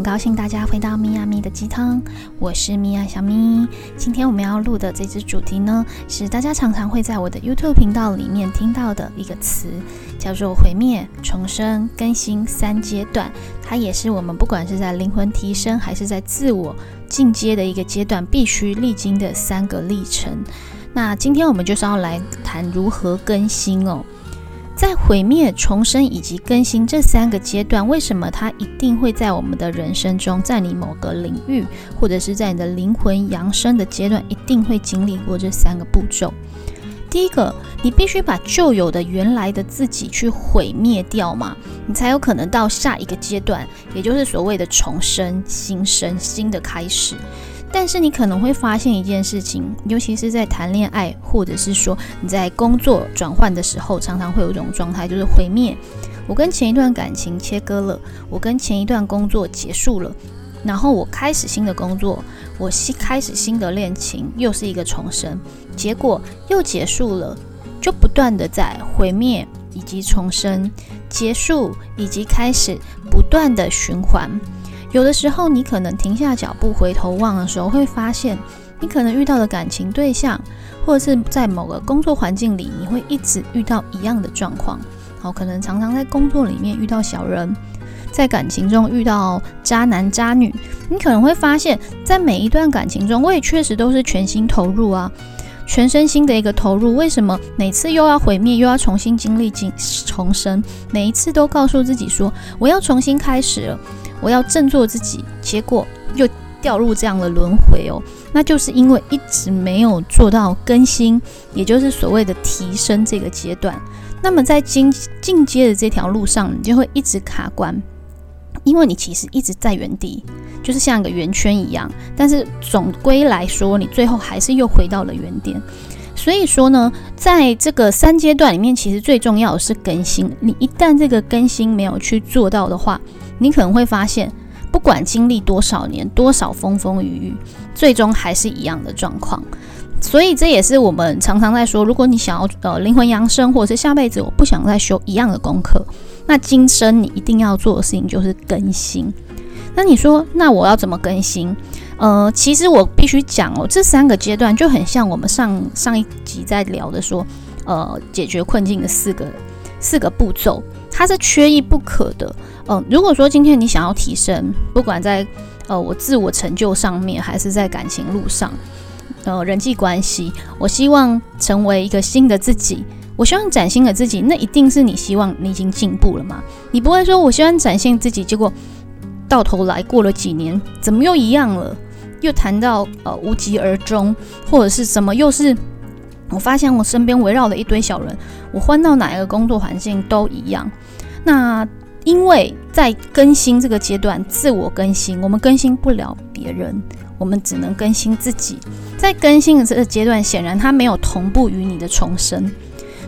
很高兴大家回到咪呀咪的鸡汤，我是咪呀小咪。今天我们要录的这支主题呢，是大家常常会在我的 YouTube 频道里面听到的一个词，叫做毁灭、重生、更新三阶段。它也是我们不管是在灵魂提升，还是在自我进阶的一个阶段，必须历经的三个历程。那今天我们就是要来谈如何更新哦。在毁灭、重生以及更新这三个阶段，为什么它一定会在我们的人生中，在你某个领域，或者是在你的灵魂扬升的阶段，一定会经历过这三个步骤？第一个，你必须把旧有的、原来的自己去毁灭掉嘛，你才有可能到下一个阶段，也就是所谓的重生、新生、新的开始。但是你可能会发现一件事情，尤其是在谈恋爱，或者是说你在工作转换的时候，常常会有一种状态，就是毁灭。我跟前一段感情切割了，我跟前一段工作结束了，然后我开始新的工作，我新开始新的恋情，又是一个重生，结果又结束了，就不断的在毁灭以及重生、结束以及开始，不断的循环。有的时候，你可能停下脚步回头望的时候，会发现你可能遇到的感情对象，或者是在某个工作环境里，你会一直遇到一样的状况。好，可能常常在工作里面遇到小人，在感情中遇到渣男渣女。你可能会发现，在每一段感情中，我也确实都是全心投入啊，全身心的一个投入。为什么每次又要毁灭，又要重新经历、经重生？每一次都告诉自己说，我要重新开始了。我要振作自己，结果又掉入这样的轮回哦，那就是因为一直没有做到更新，也就是所谓的提升这个阶段。那么在进进阶的这条路上，你就会一直卡关，因为你其实一直在原地，就是像一个圆圈一样。但是总归来说，你最后还是又回到了原点。所以说呢，在这个三阶段里面，其实最重要的是更新。你一旦这个更新没有去做到的话，你可能会发现，不管经历多少年、多少风风雨雨，最终还是一样的状况。所以这也是我们常常在说，如果你想要呃灵魂扬升，或者是下辈子我不想再修一样的功课，那今生你一定要做的事情就是更新。那你说，那我要怎么更新？呃，其实我必须讲哦，这三个阶段就很像我们上上一集在聊的说，呃，解决困境的四个四个步骤。它是缺一不可的，嗯，如果说今天你想要提升，不管在呃我自我成就上面，还是在感情路上，呃人际关系，我希望成为一个新的自己，我希望崭新的自己，那一定是你希望你已经进步了嘛？你不会说我希望展现自己，结果到头来过了几年，怎么又一样了？又谈到呃无疾而终，或者是什么又是？我发现我身边围绕了一堆小人，我换到哪一个工作环境都一样。那因为在更新这个阶段，自我更新，我们更新不了别人，我们只能更新自己。在更新的这个阶段，显然它没有同步于你的重生，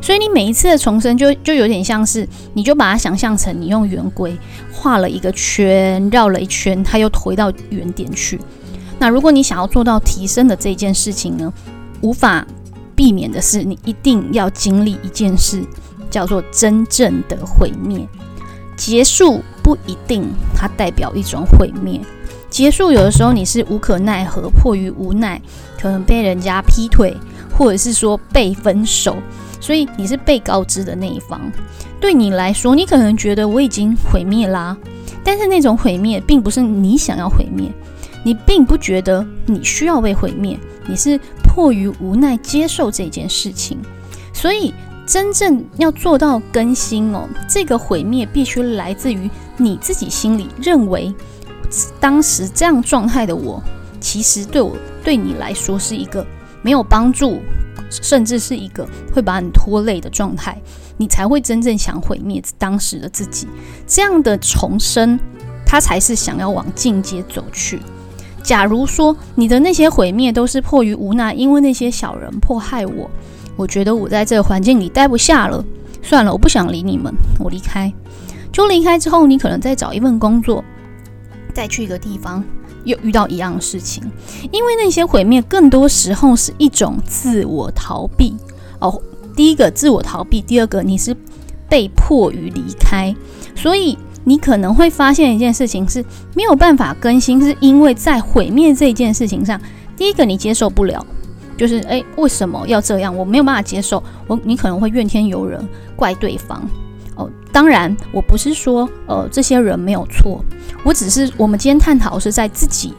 所以你每一次的重生就就有点像是，你就把它想象成你用圆规画了一个圈，绕了一圈，它又回到原点去。那如果你想要做到提升的这件事情呢，无法。避免的是，你一定要经历一件事，叫做真正的毁灭。结束不一定它代表一种毁灭，结束有的时候你是无可奈何，迫于无奈，可能被人家劈腿，或者是说被分手，所以你是被告知的那一方。对你来说，你可能觉得我已经毁灭啦，但是那种毁灭并不是你想要毁灭，你并不觉得你需要被毁灭，你是。迫于无奈接受这件事情，所以真正要做到更新哦，这个毁灭必须来自于你自己心里认为，当时这样状态的我，其实对我对你来说是一个没有帮助，甚至是一个会把你拖累的状态，你才会真正想毁灭当时的自己。这样的重生，他才是想要往进阶走去。假如说你的那些毁灭都是迫于无奈，因为那些小人迫害我，我觉得我在这个环境里待不下了，算了，我不想理你们，我离开。就离开之后，你可能再找一份工作，再去一个地方，又遇到一样的事情。因为那些毁灭，更多时候是一种自我逃避哦。第一个自我逃避，第二个你是被迫于离开，所以你可能会发现一件事情是没有办法更新，是因为在毁灭这件事情上，第一个你接受不了，就是诶，为什么要这样？我没有办法接受，我你可能会怨天尤人，怪对方。哦，当然，我不是说呃这些人没有错，我只是我们今天探讨是在自己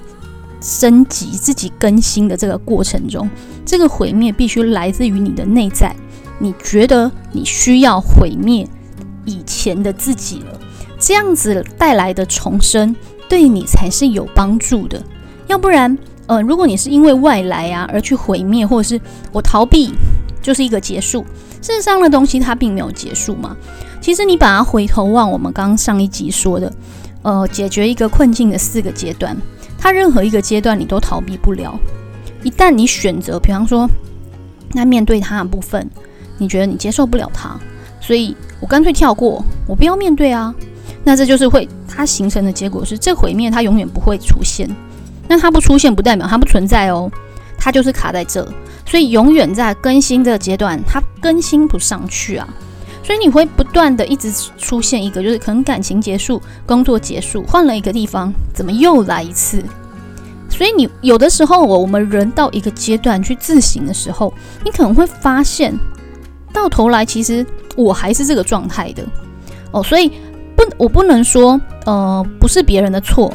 升级、自己更新的这个过程中，这个毁灭必须来自于你的内在，你觉得你需要毁灭以前的自己了。这样子带来的重生，对你才是有帮助的。要不然，呃，如果你是因为外来啊而去毁灭，或者是我逃避，就是一个结束。事实上的东西它并没有结束嘛。其实你把它回头望，我们刚上一集说的，呃，解决一个困境的四个阶段，它任何一个阶段你都逃避不了。一旦你选择，比方说，那面对它的部分，你觉得你接受不了它，所以我干脆跳过，我不要面对啊。那这就是会，它形成的结果是，这毁灭它永远不会出现。那它不出现，不代表它不存在哦，它就是卡在这，所以永远在更新的阶段，它更新不上去啊。所以你会不断的一直出现一个，就是可能感情结束，工作结束，换了一个地方，怎么又来一次？所以你有的时候，我我们人到一个阶段去自省的时候，你可能会发现，到头来其实我还是这个状态的哦，所以。不，我不能说，呃，不是别人的错，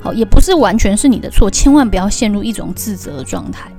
好，也不是完全是你的错，千万不要陷入一种自责的状态。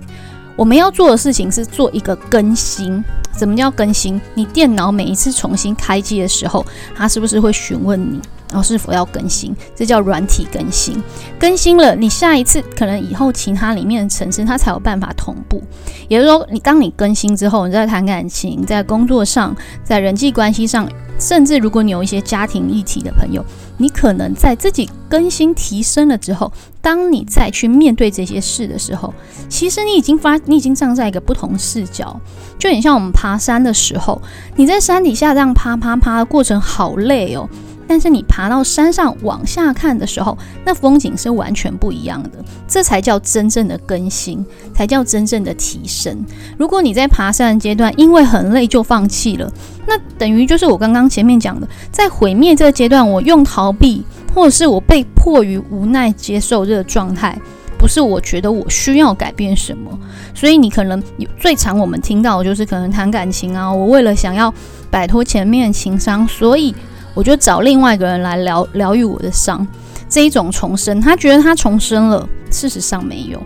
我们要做的事情是做一个更新。什么叫更新？你电脑每一次重新开机的时候，它是不是会询问你，然后是否要更新？这叫软体更新。更新了，你下一次可能以后其他里面的城市它才有办法同步。也就是说，你当你更新之后，你在谈感情，在工作上，在人际关系上。甚至如果你有一些家庭议题的朋友，你可能在自己更新提升了之后，当你再去面对这些事的时候，其实你已经发，你已经站在一个不同视角，就很像我们爬山的时候，你在山底下这样爬爬爬的过程好累哦。但是你爬到山上往下看的时候，那风景是完全不一样的。这才叫真正的更新，才叫真正的提升。如果你在爬山的阶段因为很累就放弃了，那等于就是我刚刚前面讲的，在毁灭这个阶段，我用逃避，或者是我被迫于无奈接受这个状态，不是我觉得我需要改变什么。所以你可能最常我们听到的就是可能谈感情啊，我为了想要摆脱前面的情伤，所以。我就找另外一个人来疗疗愈我的伤，这一种重生，他觉得他重生了，事实上没有，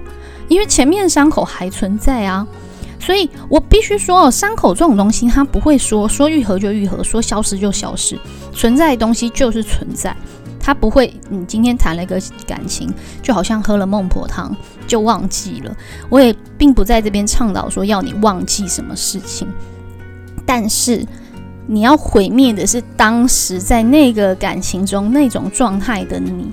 因为前面伤口还存在啊，所以我必须说哦，伤口这种东西，它不会说说愈合就愈合，说消失就消失，存在的东西就是存在，它不会，你今天谈了一个感情，就好像喝了孟婆汤就忘记了，我也并不在这边倡导说要你忘记什么事情，但是。你要毁灭的是当时在那个感情中那种状态的你。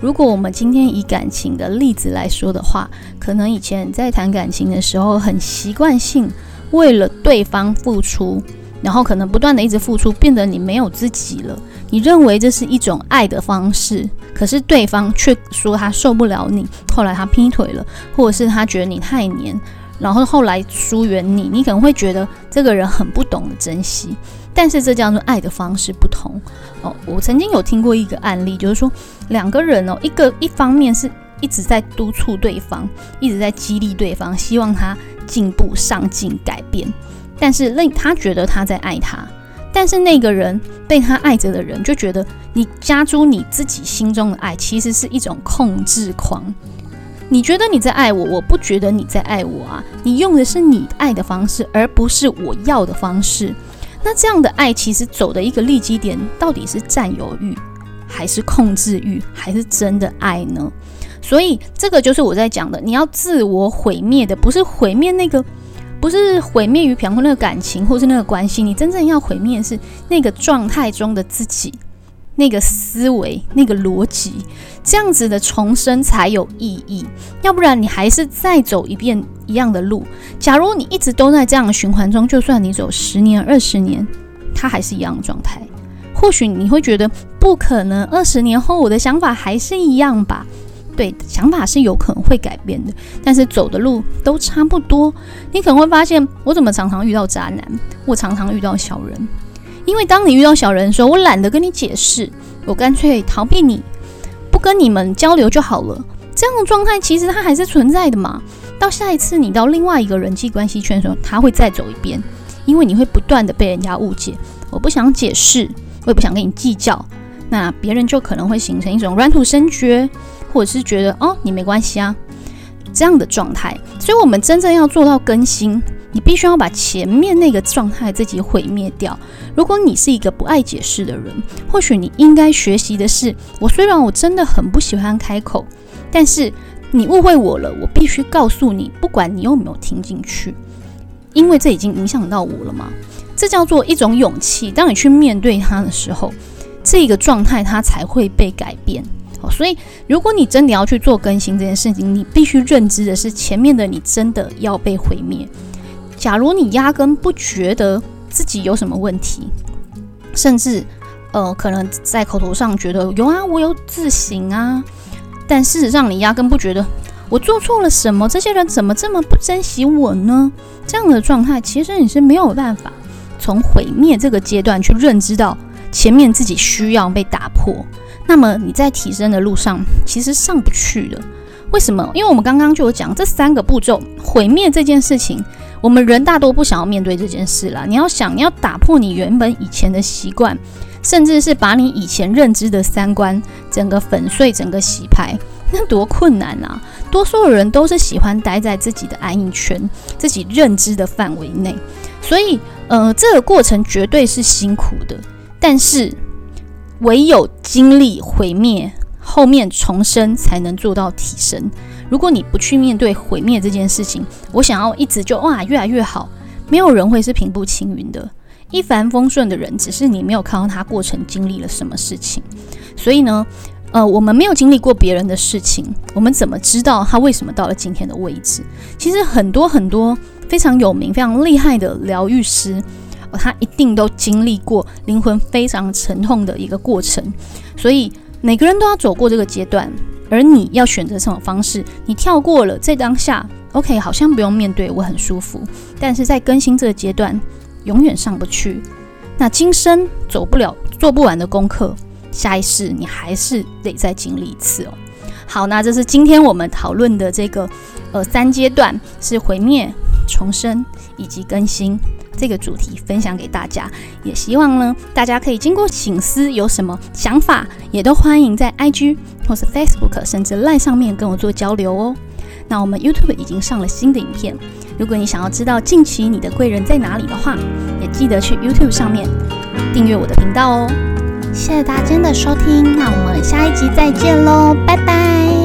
如果我们今天以感情的例子来说的话，可能以前在谈感情的时候，很习惯性为了对方付出，然后可能不断的一直付出，变得你没有自己了。你认为这是一种爱的方式，可是对方却说他受不了你，后来他劈腿了，或者是他觉得你太黏，然后后来疏远你。你可能会觉得这个人很不懂得珍惜。但是这叫做爱的方式不同哦。我曾经有听过一个案例，就是说两个人哦，一个一方面是一直在督促对方，一直在激励对方，希望他进步、上进、改变。但是另他觉得他在爱他，但是那个人被他爱着的人就觉得你加诸你自己心中的爱，其实是一种控制狂。你觉得你在爱我，我不觉得你在爱我啊。你用的是你爱的方式，而不是我要的方式。那这样的爱其实走的一个利基点，到底是占有欲，还是控制欲，还是真的爱呢？所以这个就是我在讲的，你要自我毁灭的，不是毁灭那个，不是毁灭于平衡那个感情或是那个关系，你真正要毁灭是那个状态中的自己。那个思维，那个逻辑，这样子的重生才有意义。要不然，你还是再走一遍一样的路。假如你一直都在这样的循环中，就算你走十年、二十年，它还是一样的状态。或许你会觉得不可能，二十年后我的想法还是一样吧？对，想法是有可能会改变的，但是走的路都差不多。你可能会发现，我怎么常常遇到渣男，我常常遇到小人。因为当你遇到小人的时候，我懒得跟你解释，我干脆逃避你，不跟你们交流就好了。这样的状态其实它还是存在的嘛。到下一次你到另外一个人际关系圈的时候，他会再走一遍，因为你会不断的被人家误解。我不想解释，我也不想跟你计较，那别人就可能会形成一种软土生绝，或者是觉得哦你没关系啊这样的状态。所以，我们真正要做到更新，你必须要把前面那个状态自己毁灭掉。如果你是一个不爱解释的人，或许你应该学习的是：我虽然我真的很不喜欢开口。但是你误会我了，我必须告诉你，不管你有没有听进去，因为这已经影响到我了嘛。这叫做一种勇气。当你去面对它的时候，这个状态它才会被改变。哦，所以如果你真的要去做更新这件事情，你必须认知的是前面的你真的要被毁灭。假如你压根不觉得自己有什么问题，甚至呃，可能在口头上觉得有啊，我有自省啊。但事实上，你压根不觉得我做错了什么。这些人怎么这么不珍惜我呢？这样的状态，其实你是没有办法从毁灭这个阶段去认知到前面自己需要被打破。那么你在提升的路上，其实上不去的。为什么？因为我们刚刚就有讲这三个步骤，毁灭这件事情，我们人大多不想要面对这件事啦。你要想，你要打破你原本以前的习惯。甚至是把你以前认知的三观整个粉碎、整个洗牌，那多困难啊！多数的人都是喜欢待在自己的安逸圈、自己认知的范围内，所以，呃，这个过程绝对是辛苦的。但是，唯有经历毁灭，后面重生，才能做到提升。如果你不去面对毁灭这件事情，我想要一直就哇越来越好，没有人会是平步青云的。一帆风顺的人，只是你没有看到他过程经历了什么事情。所以呢，呃，我们没有经历过别人的事情，我们怎么知道他为什么到了今天的位置？其实很多很多非常有名、非常厉害的疗愈师，他一定都经历过灵魂非常沉痛的一个过程。所以每个人都要走过这个阶段，而你要选择什么方式？你跳过了在当下，OK，好像不用面对，我很舒服。但是在更新这个阶段。永远上不去，那今生走不了、做不完的功课，下一世你还是得再经历一次哦。好，那这是今天我们讨论的这个呃三阶段，是毁灭、重生以及更新这个主题，分享给大家。也希望呢，大家可以经过醒思，有什么想法，也都欢迎在 IG 或是 Facebook 甚至 Line 上面跟我做交流哦。那我们 YouTube 已经上了新的影片。如果你想要知道近期你的贵人在哪里的话，也记得去 YouTube 上面订阅我的频道哦。谢谢大家的收听，那我们下一集再见喽，拜拜。